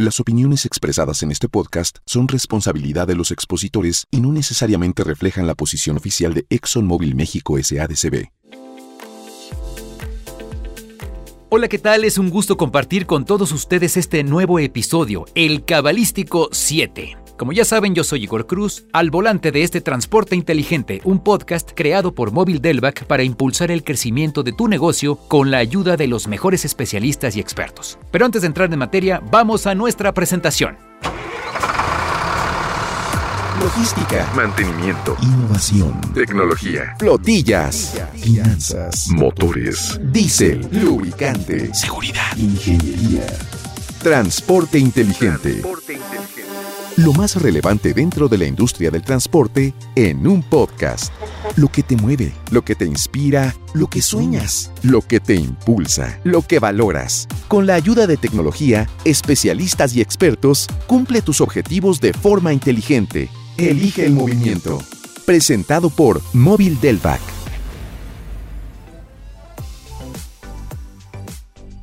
Las opiniones expresadas en este podcast son responsabilidad de los expositores y no necesariamente reflejan la posición oficial de ExxonMobil México SADCB. Hola, ¿qué tal? Es un gusto compartir con todos ustedes este nuevo episodio, el Cabalístico 7. Como ya saben, yo soy Igor Cruz, al volante de este Transporte Inteligente, un podcast creado por Móvil Delvac para impulsar el crecimiento de tu negocio con la ayuda de los mejores especialistas y expertos. Pero antes de entrar en materia, vamos a nuestra presentación. Logística, mantenimiento, innovación, tecnología, flotillas, finanzas, motores, diésel, lubricante, Seguridad. ingeniería. Transporte inteligente. Lo más relevante dentro de la industria del transporte en un podcast. Lo que te mueve, lo que te inspira, lo que sueñas, lo que te impulsa, lo que valoras. Con la ayuda de tecnología, especialistas y expertos, cumple tus objetivos de forma inteligente. Elige el movimiento. Presentado por Móvil Delvac.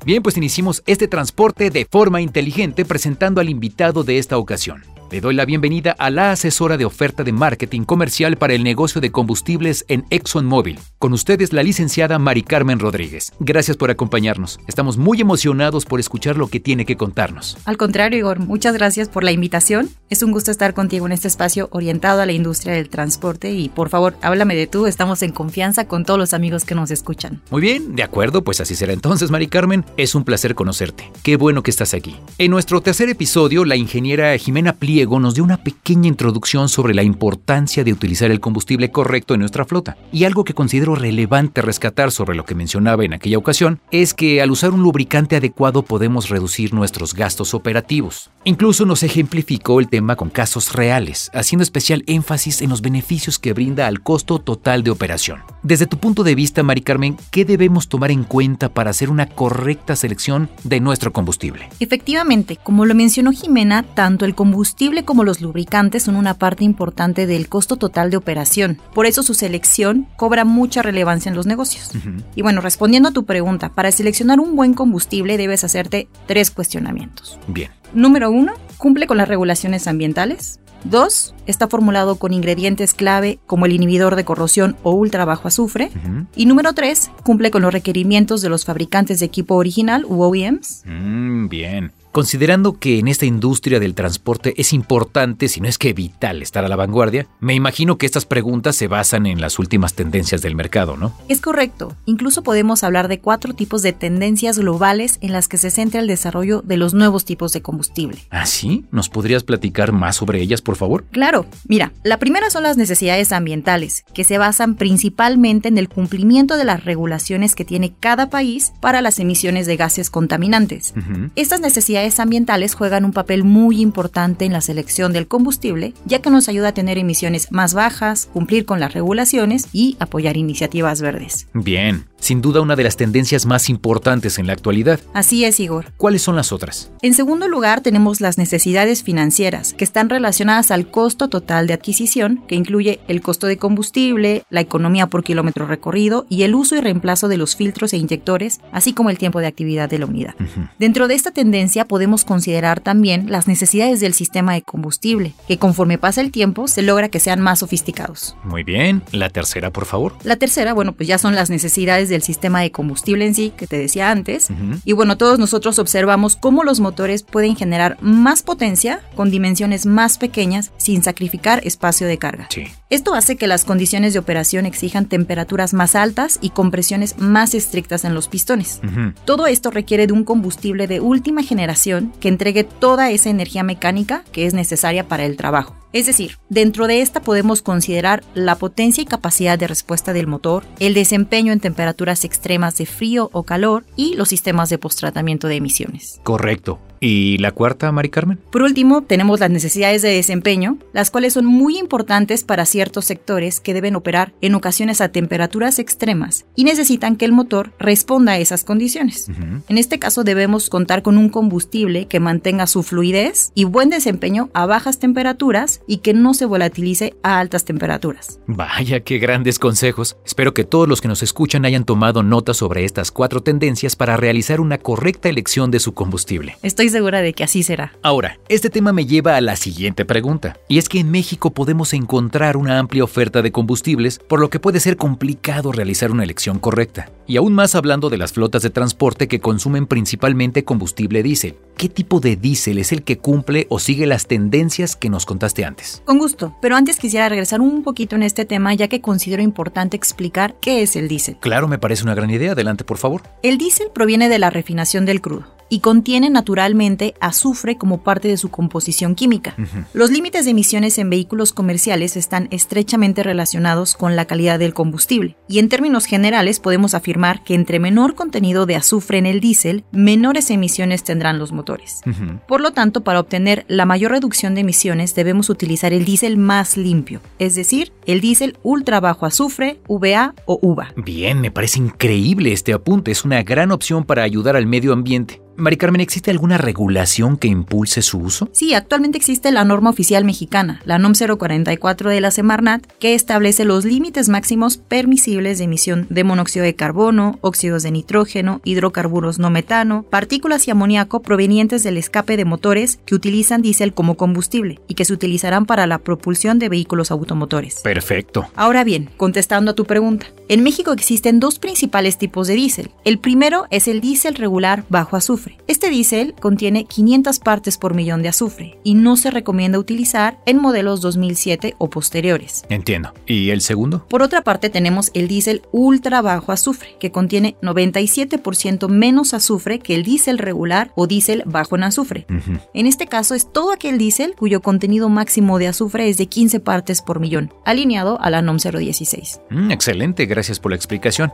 Bien, pues iniciamos este transporte de forma inteligente presentando al invitado de esta ocasión. Le doy la bienvenida a la asesora de oferta de marketing comercial para el negocio de combustibles en ExxonMobil. Con ustedes la licenciada Mari Carmen Rodríguez. Gracias por acompañarnos. Estamos muy emocionados por escuchar lo que tiene que contarnos. Al contrario, Igor, muchas gracias por la invitación. Es un gusto estar contigo en este espacio orientado a la industria del transporte y por favor, háblame de tú. Estamos en confianza con todos los amigos que nos escuchan. Muy bien, de acuerdo, pues así será entonces, Mari Carmen. Es un placer conocerte. Qué bueno que estás aquí. En nuestro tercer episodio, la ingeniera Jimena Pliego nos dio una pequeña introducción sobre la importancia de utilizar el combustible correcto en nuestra flota. Y algo que considero relevante rescatar sobre lo que mencionaba en aquella ocasión es que al usar un lubricante adecuado podemos reducir nuestros gastos operativos. Incluso nos ejemplificó el tema con casos reales, haciendo especial énfasis en los beneficios que brinda al costo total de operación. Desde tu punto de vista, Mari Carmen, ¿qué debemos tomar en cuenta para hacer una correcta selección de nuestro combustible? Efectivamente, como lo mencionó Jimena, tanto el combustible como los lubricantes son una parte importante del costo total de operación. Por eso su selección cobra mucha relevancia en los negocios. Y bueno, respondiendo a tu pregunta, para seleccionar un buen combustible debes hacerte tres cuestionamientos. Bien. Número uno, cumple con las regulaciones ambientales. Dos, está formulado con ingredientes clave como el inhibidor de corrosión o ultra bajo azufre. Y número tres, cumple con los requerimientos de los fabricantes de equipo original u OEMs. Mm, bien. Considerando que en esta industria del transporte es importante, si no es que vital, estar a la vanguardia, me imagino que estas preguntas se basan en las últimas tendencias del mercado, ¿no? Es correcto. Incluso podemos hablar de cuatro tipos de tendencias globales en las que se centra el desarrollo de los nuevos tipos de combustible. ¿Ah, sí? ¿Nos podrías platicar más sobre ellas, por favor? Claro, mira, la primera son las necesidades ambientales, que se basan principalmente en el cumplimiento de las regulaciones que tiene cada país para las emisiones de gases contaminantes. Estas necesidades ambientales juegan un papel muy importante en la selección del combustible, ya que nos ayuda a tener emisiones más bajas, cumplir con las regulaciones y apoyar iniciativas verdes. Bien. Sin duda una de las tendencias más importantes en la actualidad. Así es, Igor. ¿Cuáles son las otras? En segundo lugar, tenemos las necesidades financieras, que están relacionadas al costo total de adquisición, que incluye el costo de combustible, la economía por kilómetro recorrido y el uso y reemplazo de los filtros e inyectores, así como el tiempo de actividad de la unidad. Dentro de esta tendencia podemos considerar también las necesidades del sistema de combustible, que conforme pasa el tiempo se logra que sean más sofisticados. Muy bien. La tercera, por favor. La tercera, bueno, pues ya son las necesidades del sistema de combustible en sí, que te decía antes. Y bueno, todos nosotros observamos cómo los motores pueden generar más potencia con dimensiones más pequeñas sin sacrificar espacio de carga. Sí. Esto hace que las condiciones de operación exijan temperaturas más altas y compresiones más estrictas en los pistones. Todo esto requiere de un combustible de última generación que entregue toda esa energía mecánica que es necesaria para el trabajo. Es decir, dentro de esta podemos considerar la potencia y capacidad de respuesta del motor, el desempeño en temperaturas extremas de frío o calor y los sistemas de postratamiento de emisiones. Correcto. ¿Y la cuarta, Mari Carmen? Por último, tenemos las necesidades de desempeño, las cuales son muy importantes para ciertos sectores que deben operar en ocasiones a temperaturas extremas y necesitan que el motor responda a esas condiciones. En este caso debemos contar con un combustible que mantenga su fluidez y buen desempeño a bajas temperaturas y que no se volatilice a altas temperaturas. Vaya, qué grandes consejos. Espero que todos los que nos escuchan hayan tomado nota sobre estas cuatro tendencias para realizar una correcta elección de su combustible. Estoy Estoy segura de que así será. Ahora, este tema me lleva a la siguiente pregunta, y es que en México podemos encontrar una amplia oferta de combustibles, por lo que puede ser complicado realizar una elección correcta. Y aún más hablando de las flotas de transporte que consumen principalmente combustible diésel. ¿Qué tipo de diésel es el que cumple o sigue las tendencias que nos contaste antes? Con gusto, pero antes quisiera regresar un poquito en este tema ya que considero importante explicar qué es el diésel. Claro, me parece una gran idea. Adelante, por favor. El diésel proviene de la refinación del crudo y contiene naturalmente azufre como parte de su composición química. Los límites de emisiones en vehículos comerciales están estrechamente relacionados con la calidad del combustible y en términos generales podemos afirmar que entre menor contenido de azufre en el diésel, menores emisiones tendrán los motores. Por lo tanto, para obtener la mayor reducción de emisiones debemos utilizar el diésel más limpio, es decir, el diésel ultra bajo azufre, VA o UVA. Bien, me parece increíble este apunte, es una gran opción para ayudar al medio ambiente. Mari Carmen, ¿existe alguna regulación que impulse su uso? Sí, actualmente existe la norma oficial mexicana, la NOM 044 de la Semarnat, que establece los límites máximos permisibles de emisión de monóxido de carbono, óxidos de nitrógeno, hidrocarburos no metano, partículas y amoníaco provenientes del escape de motores que utilizan diésel como combustible y que se utilizarán para la propulsión de vehículos automotores. Perfecto. Ahora bien, contestando a tu pregunta, en México existen dos principales tipos de diésel. El primero es el diésel regular bajo azufre este diésel contiene 500 partes por millón de azufre y no se recomienda utilizar en modelos 2007 o posteriores. Entiendo. ¿Y el segundo? Por otra parte tenemos el diésel ultra bajo azufre, que contiene 97% menos azufre que el diésel regular o diésel bajo en azufre. En este caso es todo aquel diésel cuyo contenido máximo de azufre es de 15 partes por millón, alineado a la NOM 016. Mm, excelente, gracias por la explicación.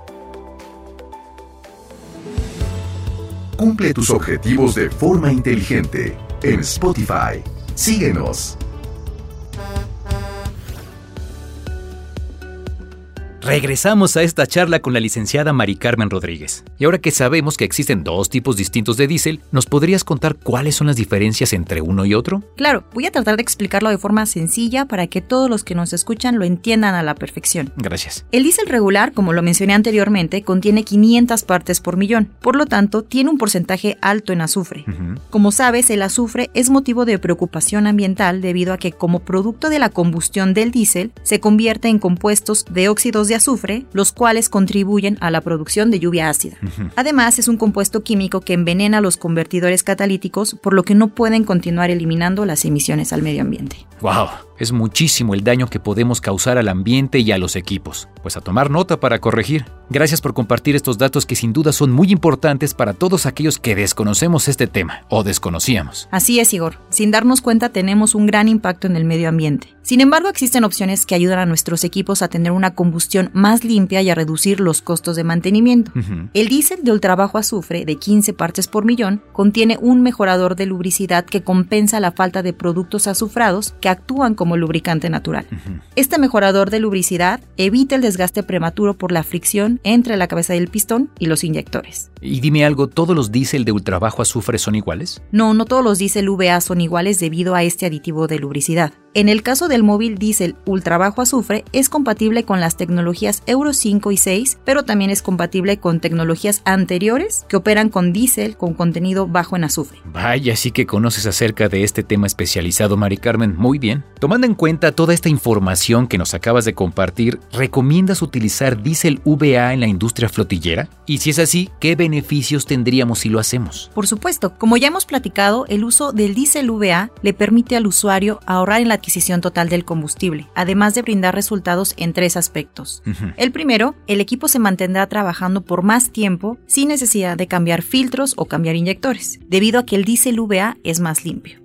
Cumple tus objetivos de forma inteligente en Spotify. Síguenos. Regresamos a esta charla con la licenciada Mari Carmen Rodríguez. Y ahora que sabemos que existen dos tipos distintos de diésel, ¿nos podrías contar cuáles son las diferencias entre uno y otro? Claro, voy a tratar de explicarlo de forma sencilla para que todos los que nos escuchan lo entiendan a la perfección. Gracias. El diésel regular, como lo mencioné anteriormente, contiene 500 partes por millón, por lo tanto, tiene un porcentaje alto en azufre. Como sabes, el azufre es motivo de preocupación ambiental debido a que como producto de la combustión del diésel se convierte en compuestos de óxidos de azufre, los cuales contribuyen a la producción de lluvia ácida. Además, es un compuesto químico que envenena los convertidores catalíticos, por lo que no pueden continuar eliminando las emisiones al medio ambiente. ¡Wow! Es muchísimo el daño que podemos causar al ambiente y a los equipos. Pues a tomar nota para corregir. Gracias por compartir estos datos que sin duda son muy importantes para todos aquellos que desconocemos este tema o desconocíamos. Así es, Igor. Sin darnos cuenta tenemos un gran impacto en el medio ambiente. Sin embargo, existen opciones que ayudan a nuestros equipos a tener una combustión más limpia y a reducir los costos de mantenimiento. El diésel de ultrabajo azufre de 15 partes por millón contiene un mejorador de lubricidad que compensa la falta de productos azufrados que actúan como lubricante natural. Este mejorador de lubricidad evita el desgaste prematuro por la fricción entre la cabeza del pistón y los inyectores. Y dime algo, ¿todos los diésel de ultrabajo azufre son iguales? No, no todos los diésel VA son iguales debido a este aditivo de lubricidad. En el caso del móvil diésel ultra bajo azufre, es compatible con las tecnologías Euro 5 y 6, pero también es compatible con tecnologías anteriores que operan con diésel con contenido bajo en azufre. Vaya, sí que conoces acerca de este tema especializado, Mari Carmen. Muy bien. Tomando en cuenta toda esta información que nos acabas de compartir, ¿recomiendas utilizar diésel VA en la industria flotillera? Y si es así, ¿qué beneficios tendríamos si lo hacemos? Por supuesto, como ya hemos platicado, el uso del diésel VA le permite al usuario ahorrar en la adquisición total del combustible, además de brindar resultados en tres aspectos. El primero, el equipo se mantendrá trabajando por más tiempo sin necesidad de cambiar filtros o cambiar inyectores, debido a que el diésel VA es más limpio.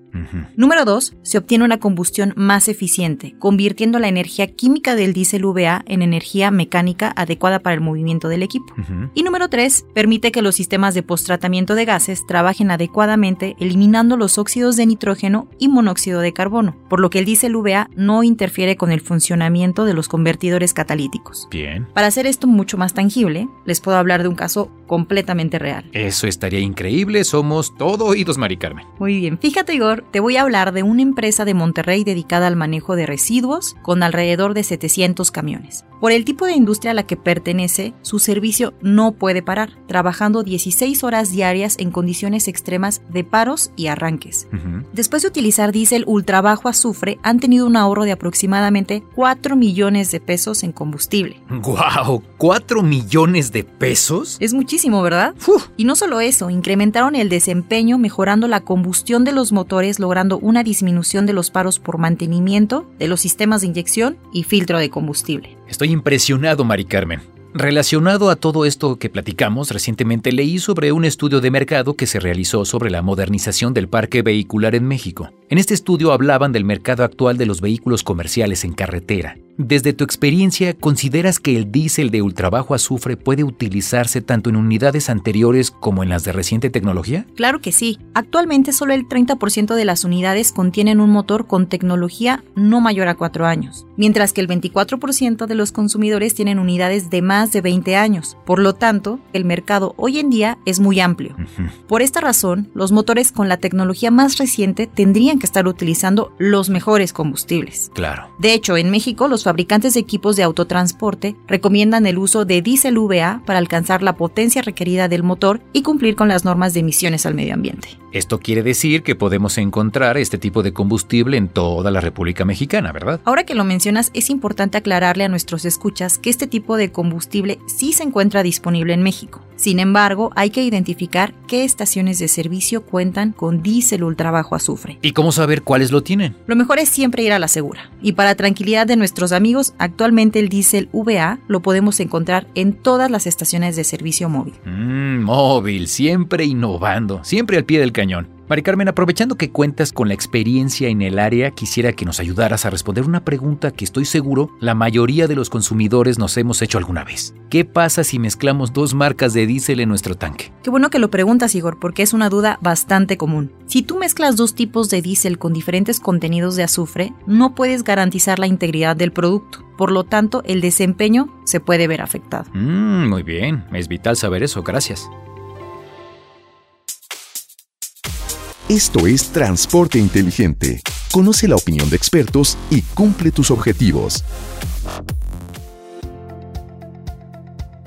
Número 2. Se obtiene una combustión más eficiente, convirtiendo la energía química del diésel VA en energía mecánica adecuada para el movimiento del equipo. Y número 3. Permite que los sistemas de post-tratamiento de gases trabajen adecuadamente, eliminando los óxidos de nitrógeno y monóxido de carbono, por lo que el diésel VA no interfiere con el funcionamiento de los convertidores catalíticos. Bien. Para hacer esto mucho más tangible, les puedo hablar de un caso completamente real. Eso estaría increíble, somos todo oídos, Mari Carmen. Muy bien, fíjate Igor, te voy a hablar de una empresa de Monterrey dedicada al manejo de residuos con alrededor de 700 camiones. Por el tipo de industria a la que pertenece, su servicio no puede parar, trabajando 16 horas diarias en condiciones extremas de paros y arranques. Después de utilizar diésel ultra bajo azufre, han tenido un ahorro de aproximadamente 4 millones de pesos en combustible. ¡Guau! ¿4 millones de pesos? Es muchísimo, ¿verdad? Y no solo eso, incrementaron el desempeño mejorando la combustión de los motores, logrando una disminución de los paros por mantenimiento de los sistemas de inyección y filtro de combustible. Estoy impresionado, Mari Carmen. Relacionado a todo esto que platicamos, recientemente leí sobre un estudio de mercado que se realizó sobre la modernización del parque vehicular en México. En este estudio hablaban del mercado actual de los vehículos comerciales en carretera. Desde tu experiencia, ¿consideras que el diésel de ultrabajo azufre puede utilizarse tanto en unidades anteriores como en las de reciente tecnología? Claro que sí. Actualmente solo el 30% de las unidades contienen un motor con tecnología no mayor a 4 años, mientras que el 24% de los consumidores tienen unidades de más de 20 años. Por lo tanto, el mercado hoy en día es muy amplio. Por esta razón, los motores con la tecnología más reciente tendrían que estar utilizando los mejores combustibles. Claro. De hecho, en México los fabricantes de equipos de autotransporte recomiendan el uso de diésel VA para alcanzar la potencia requerida del motor y cumplir con las normas de emisiones al medio ambiente. Esto quiere decir que podemos encontrar este tipo de combustible en toda la República Mexicana, ¿verdad? Ahora que lo mencionas, es importante aclararle a nuestros escuchas que este tipo de combustible sí se encuentra disponible en México. Sin embargo, hay que identificar qué estaciones de servicio cuentan con diésel ultra bajo azufre. ¿Y cómo saber cuáles lo tienen? Lo mejor es siempre ir a la segura. Y para tranquilidad de nuestros amigos, actualmente el diésel VA lo podemos encontrar en todas las estaciones de servicio móvil. Mmm, móvil, siempre innovando, siempre al pie del cañón. Mari Carmen, aprovechando que cuentas con la experiencia en el área, quisiera que nos ayudaras a responder una pregunta que estoy seguro la mayoría de los consumidores nos hemos hecho alguna vez. ¿Qué pasa si mezclamos dos marcas de diésel en nuestro tanque? Qué bueno que lo preguntas, Igor, porque es una duda bastante común. Si tú mezclas dos tipos de diésel con diferentes contenidos de azufre, no puedes garantizar la integridad del producto. Por lo tanto, el desempeño se puede ver afectado. Mm, muy bien, es vital saber eso, gracias. Esto es Transporte Inteligente. Conoce la opinión de expertos y cumple tus objetivos.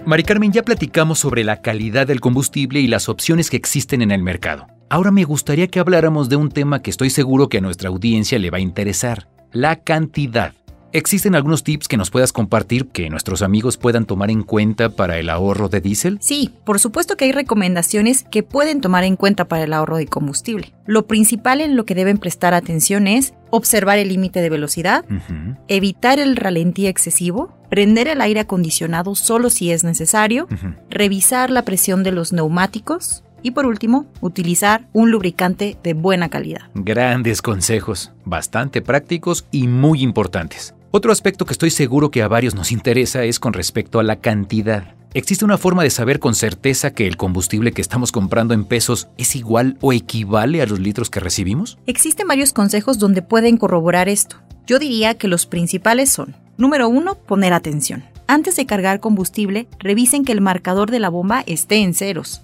Mari Carmen, ya platicamos sobre la calidad del combustible y las opciones que existen en el mercado. Ahora me gustaría que habláramos de un tema que estoy seguro que a nuestra audiencia le va a interesar, la cantidad. ¿Existen algunos tips que nos puedas compartir que nuestros amigos puedan tomar en cuenta para el ahorro de diésel? Sí, por supuesto que hay recomendaciones que pueden tomar en cuenta para el ahorro de combustible. Lo principal en lo que deben prestar atención es observar el límite de velocidad, evitar el ralentí excesivo, prender el aire acondicionado solo si es necesario, revisar la presión de los neumáticos y por último, utilizar un lubricante de buena calidad. Grandes consejos, bastante prácticos y muy importantes. Otro aspecto que estoy seguro que a varios nos interesa es con respecto a la cantidad. ¿Existe una forma de saber con certeza que el combustible que estamos comprando en pesos es igual o equivale a los litros que recibimos? Existen varios consejos donde pueden corroborar esto. Yo diría que los principales son, número uno, poner atención. Antes de cargar combustible, revisen que el marcador de la bomba esté en ceros.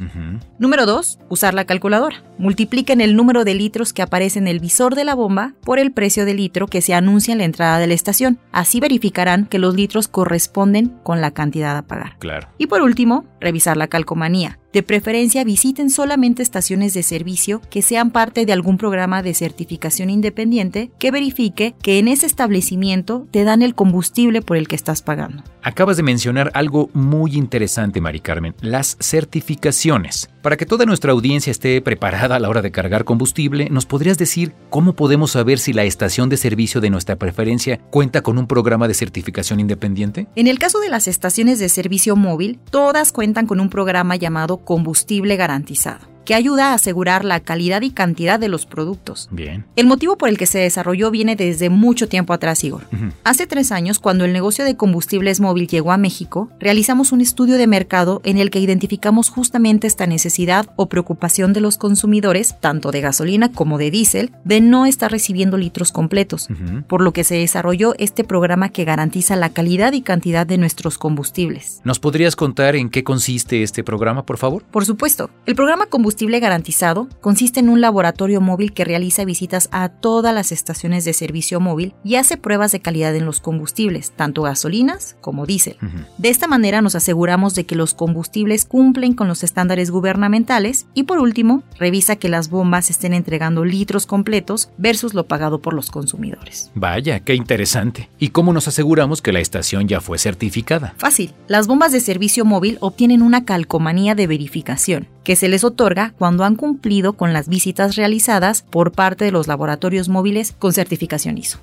Número 2. Usar la calculadora. Multipliquen el número de litros que aparece en el visor de la bomba por el precio del litro que se anuncia en la entrada de la estación. Así verificarán que los litros corresponden con la cantidad a pagar. Claro. Y por último, revisar la calcomanía. De preferencia visiten solamente estaciones de servicio que sean parte de algún programa de certificación independiente que verifique que en ese establecimiento te dan el combustible por el que estás pagando. Acabas de mencionar algo muy interesante, Mari Carmen, las certificaciones. Para que toda nuestra audiencia esté preparada a la hora de cargar combustible, ¿nos podrías decir cómo podemos saber si la estación de servicio de nuestra preferencia cuenta con un programa de certificación independiente? En el caso de las estaciones de servicio móvil, todas cuentan con un programa llamado combustible garantizado. Que ayuda a asegurar la calidad y cantidad de los productos. Bien. El motivo por el que se desarrolló viene desde mucho tiempo atrás, Igor. Hace tres años, cuando el negocio de combustibles móvil llegó a México, realizamos un estudio de mercado en el que identificamos justamente esta necesidad o preocupación de los consumidores, tanto de gasolina como de diésel, de no estar recibiendo litros completos, por lo que se desarrolló este programa que garantiza la calidad y cantidad de nuestros combustibles. ¿Nos podrías contar en qué consiste este programa, por favor? Por supuesto. El programa Combustible Garantizado consiste en un laboratorio móvil que realiza visitas a todas las estaciones de servicio móvil y hace pruebas de calidad en los combustibles, tanto gasolinas como diésel. De esta manera nos aseguramos de que los combustibles cumplen con los estándares gubernamentales y por último, revisa que las bombas estén entregando litros completos versus lo pagado por los consumidores. Vaya, qué interesante. ¿Y cómo nos aseguramos que la estación ya fue certificada? Fácil. Las bombas de servicio móvil obtienen una calcomanía de verificación que se les otorga cuando han cumplido con las visitas realizadas por parte de los laboratorios móviles con certificación ISO.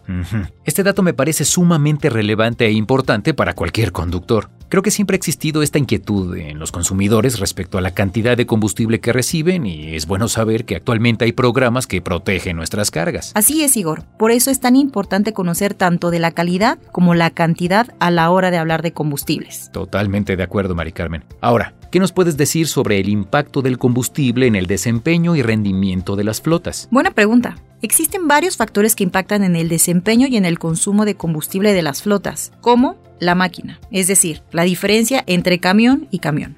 Este dato me parece sumamente relevante e importante para cualquier conductor. Creo que siempre ha existido esta inquietud en los consumidores respecto a la cantidad de combustible que reciben y es bueno saber que actualmente hay programas que protegen nuestras cargas. Así es, Igor. Por eso es tan importante conocer tanto de la calidad como la cantidad a la hora de hablar de combustibles. Totalmente de acuerdo, Mari Carmen. Ahora, ¿qué nos puedes decir sobre el impacto del combustible en el desempeño y rendimiento de las flotas? Buena pregunta. Existen varios factores que impactan en el desempeño y en el consumo de combustible de las flotas, como la máquina, es decir, la diferencia entre camión y camión,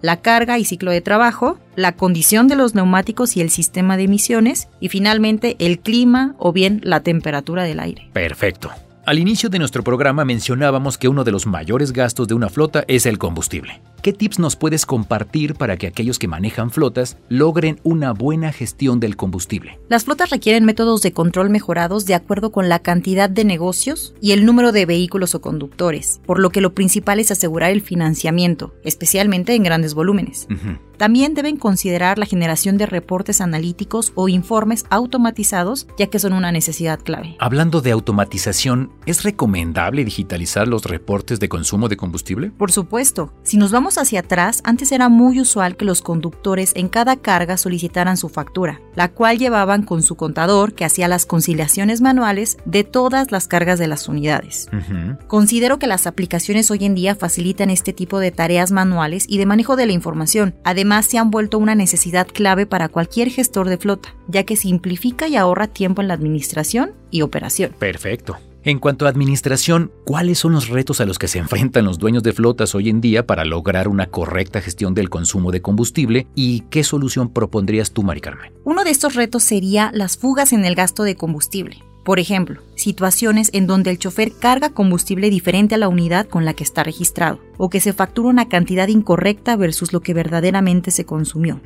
la carga y ciclo de trabajo, la condición de los neumáticos y el sistema de emisiones, y finalmente el clima o bien la temperatura del aire. Perfecto. Al inicio de nuestro programa mencionábamos que uno de los mayores gastos de una flota es el combustible. ¿Qué tips nos puedes compartir para que aquellos que manejan flotas logren una buena gestión del combustible? Las flotas requieren métodos de control mejorados de acuerdo con la cantidad de negocios y el número de vehículos o conductores, por lo que lo principal es asegurar el financiamiento, especialmente en grandes volúmenes. También deben considerar la generación de reportes analíticos o informes automatizados, ya que son una necesidad clave. Hablando de automatización, ¿es recomendable digitalizar los reportes de consumo de combustible? Por supuesto. Si nos vamos hacia atrás, antes era muy usual que los conductores en cada carga solicitaran su factura, la cual llevaban con su contador que hacía las conciliaciones manuales de todas las cargas de las unidades. Considero que las aplicaciones hoy en día facilitan este tipo de tareas manuales y de manejo de la información. Además, se han vuelto una necesidad clave para cualquier gestor de flota, ya que simplifica y ahorra tiempo en la administración y operación. Perfecto. En cuanto a administración, ¿cuáles son los retos a los que se enfrentan los dueños de flotas hoy en día para lograr una correcta gestión del consumo de combustible y qué solución propondrías tú, Mari Carmen? Uno de estos retos sería las fugas en el gasto de combustible. Por ejemplo, situaciones en donde el chofer carga combustible diferente a la unidad con la que está registrado, o que se factura una cantidad incorrecta versus lo que verdaderamente se consumió.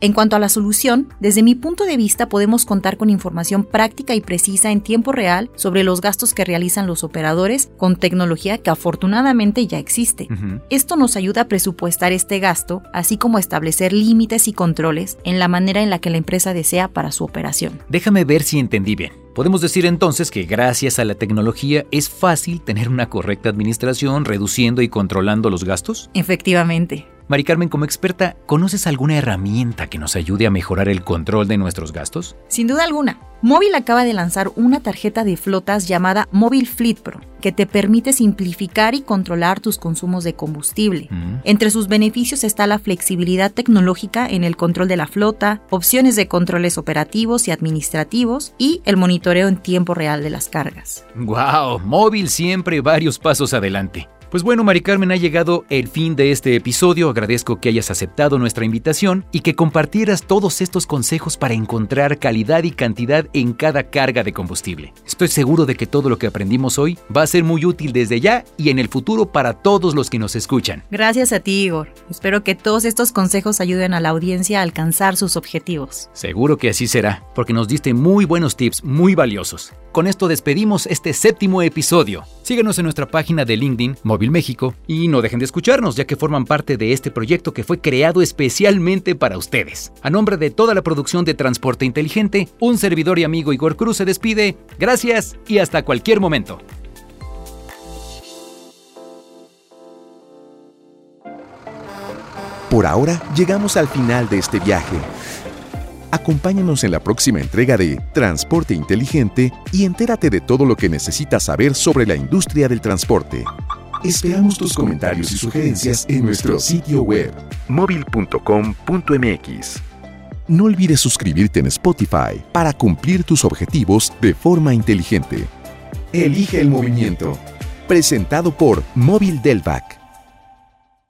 En cuanto a la solución, desde mi punto de vista podemos contar con información práctica y precisa en tiempo real sobre los gastos que realizan los operadores con tecnología que afortunadamente ya existe. Esto nos ayuda a presupuestar este gasto, así como a establecer límites y controles en la manera en la que la empresa desea para su operación. Déjame ver si entendí bien. Podemos decir entonces que gracias a la tecnología es fácil tener una correcta administración reduciendo y controlando los gastos? Efectivamente. Mari Carmen, como experta, ¿conoces alguna herramienta que nos ayude a mejorar el control de nuestros gastos? Sin duda alguna. Móvil acaba de lanzar una tarjeta de flotas llamada Móvil Fleet Pro, que te permite simplificar y controlar tus consumos de combustible. Entre sus beneficios está la flexibilidad tecnológica en el control de la flota, opciones de controles operativos y administrativos y el monitoreo en tiempo real de las cargas. ¡Wow! Móvil siempre varios pasos adelante. Pues bueno, Mari Carmen, ha llegado el fin de este episodio. Agradezco que hayas aceptado nuestra invitación y que compartieras todos estos consejos para encontrar calidad y cantidad en cada carga de combustible. Estoy seguro de que todo lo que aprendimos hoy va a ser muy útil desde ya y en el futuro para todos los que nos escuchan. Gracias a ti, Igor. Espero que todos estos consejos ayuden a la audiencia a alcanzar sus objetivos. Seguro que así será, porque nos diste muy buenos tips, muy valiosos. Con esto despedimos este séptimo episodio. Síguenos en nuestra página de LinkedIn, Móvil México, y no dejen de escucharnos ya que forman parte de este proyecto que fue creado especialmente para ustedes. A nombre de toda la producción de Transporte Inteligente, un servidor y amigo Igor Cruz se despide. Gracias y hasta cualquier momento. Por ahora llegamos al final de este viaje Acompáñanos en la próxima entrega de Transporte Inteligente y entérate de todo lo que necesitas saber sobre la industria del transporte. Esperamos tus comentarios y sugerencias en nuestro sitio web móvil.com.mx. No olvides suscribirte en Spotify para cumplir tus objetivos de forma inteligente. Elige el movimiento. Presentado por Móvil Delvac.